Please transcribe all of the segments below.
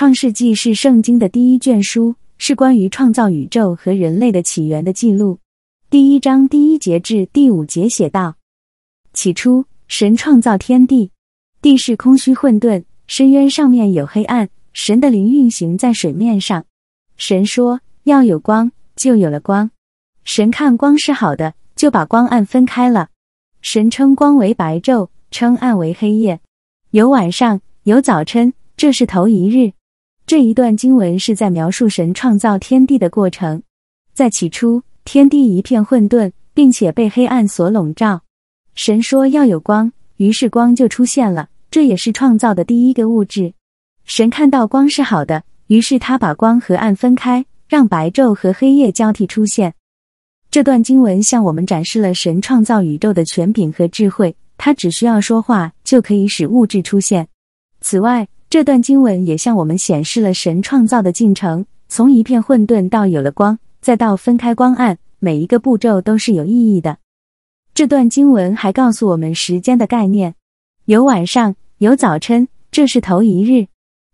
创世纪是圣经的第一卷书，是关于创造宇宙和人类的起源的记录。第一章第一节至第五节写道：起初，神创造天地，地是空虚混沌，深渊上面有黑暗，神的灵运行在水面上。神说：“要有光，就有了光。”神看光是好的，就把光暗分开了。神称光为白昼，称暗为黑夜。有晚上，有早晨，这是头一日。这一段经文是在描述神创造天地的过程。在起初，天地一片混沌，并且被黑暗所笼罩。神说要有光，于是光就出现了。这也是创造的第一个物质。神看到光是好的，于是他把光和暗分开，让白昼和黑夜交替出现。这段经文向我们展示了神创造宇宙的权柄和智慧。他只需要说话，就可以使物质出现。此外，这段经文也向我们显示了神创造的进程：从一片混沌到有了光，再到分开光暗，每一个步骤都是有意义的。这段经文还告诉我们时间的概念：有晚上，有早晨，这是头一日。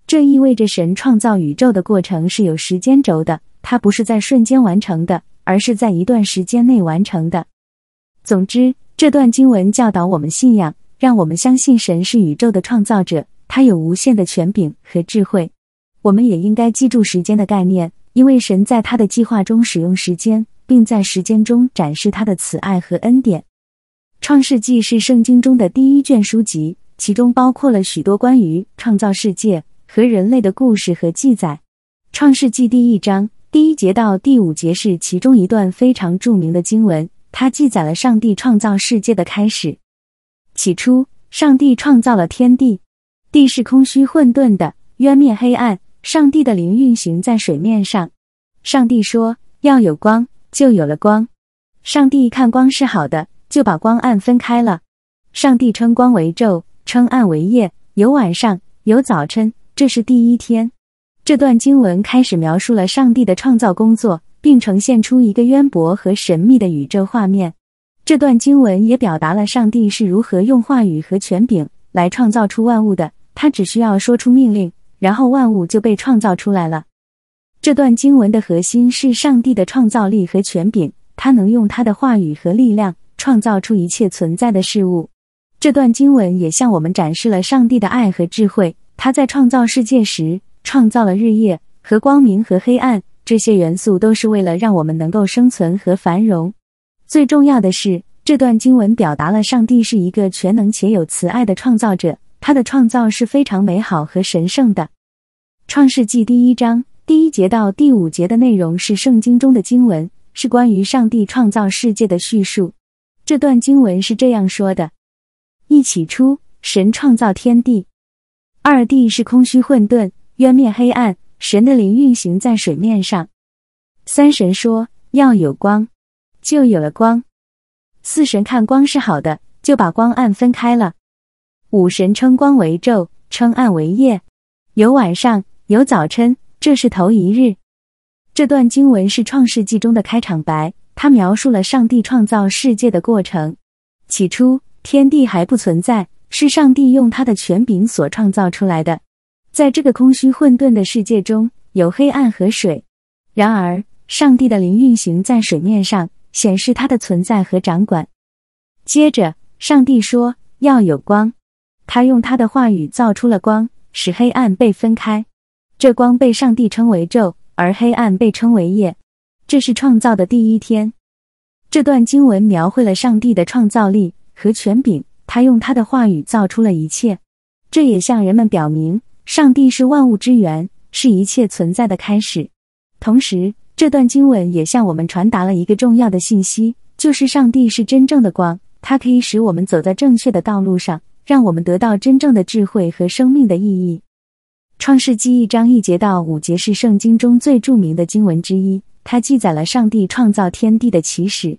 这意味着神创造宇宙的过程是有时间轴的，它不是在瞬间完成的，而是在一段时间内完成的。总之，这段经文教导我们信仰，让我们相信神是宇宙的创造者。他有无限的权柄和智慧，我们也应该记住时间的概念，因为神在他的计划中使用时间，并在时间中展示他的慈爱和恩典。创世纪是圣经中的第一卷书籍，其中包括了许多关于创造世界和人类的故事和记载。创世纪第一章第一节到第五节是其中一段非常著名的经文，它记载了上帝创造世界的开始。起初，上帝创造了天地。地是空虚混沌的，渊面黑暗。上帝的灵运行在水面上。上帝说：“要有光，就有了光。”上帝看光是好的，就把光暗分开了。上帝称光为昼，称暗为夜。有晚上，有早晨，这是第一天。这段经文开始描述了上帝的创造工作，并呈现出一个渊博和神秘的宇宙画面。这段经文也表达了上帝是如何用话语和权柄来创造出万物的。他只需要说出命令，然后万物就被创造出来了。这段经文的核心是上帝的创造力和权柄，他能用他的话语和力量创造出一切存在的事物。这段经文也向我们展示了上帝的爱和智慧。他在创造世界时，创造了日夜和光明和黑暗，这些元素都是为了让我们能够生存和繁荣。最重要的是，这段经文表达了上帝是一个全能且有慈爱的创造者。他的创造是非常美好和神圣的。创世纪第一章第一节到第五节的内容是圣经中的经文，是关于上帝创造世界的叙述。这段经文是这样说的：一起初，神创造天地，二地是空虚混沌，渊面黑暗，神的灵运行在水面上。三神说要有光，就有了光。四神看光是好的，就把光暗分开了。五神称光为昼，称暗为夜，有晚上，有早晨，这是头一日。这段经文是创世纪中的开场白，它描述了上帝创造世界的过程。起初，天地还不存在，是上帝用他的权柄所创造出来的。在这个空虚混沌的世界中，有黑暗和水。然而，上帝的灵运行在水面上，显示他的存在和掌管。接着，上帝说要有光。他用他的话语造出了光，使黑暗被分开。这光被上帝称为昼，而黑暗被称为夜。这是创造的第一天。这段经文描绘了上帝的创造力和权柄。他用他的话语造出了一切。这也向人们表明，上帝是万物之源，是一切存在的开始。同时，这段经文也向我们传达了一个重要的信息，就是上帝是真正的光，它可以使我们走在正确的道路上。让我们得到真正的智慧和生命的意义。创世纪一章一节到五节是圣经中最著名的经文之一，它记载了上帝创造天地的起始。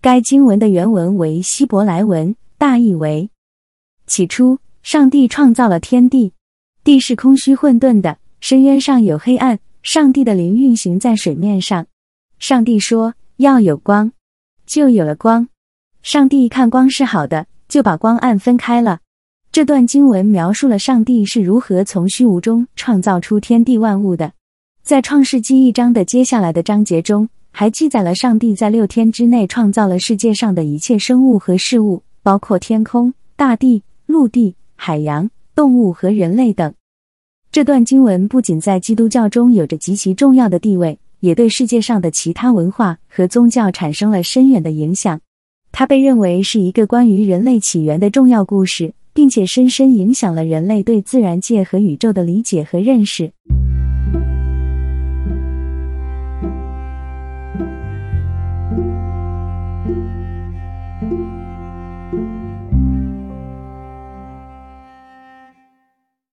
该经文的原文为希伯来文，大意为：起初，上帝创造了天地，地是空虚混沌的，深渊上有黑暗。上帝的灵运行在水面上。上帝说：“要有光，就有了光。”上帝看光是好的，就把光暗分开了。这段经文描述了上帝是如何从虚无中创造出天地万物的。在创世纪一章的接下来的章节中，还记载了上帝在六天之内创造了世界上的一切生物和事物，包括天空、大地、陆地、海洋、动物和人类等。这段经文不仅在基督教中有着极其重要的地位，也对世界上的其他文化和宗教产生了深远的影响。它被认为是一个关于人类起源的重要故事，并且深深影响了人类对自然界和宇宙的理解和认识。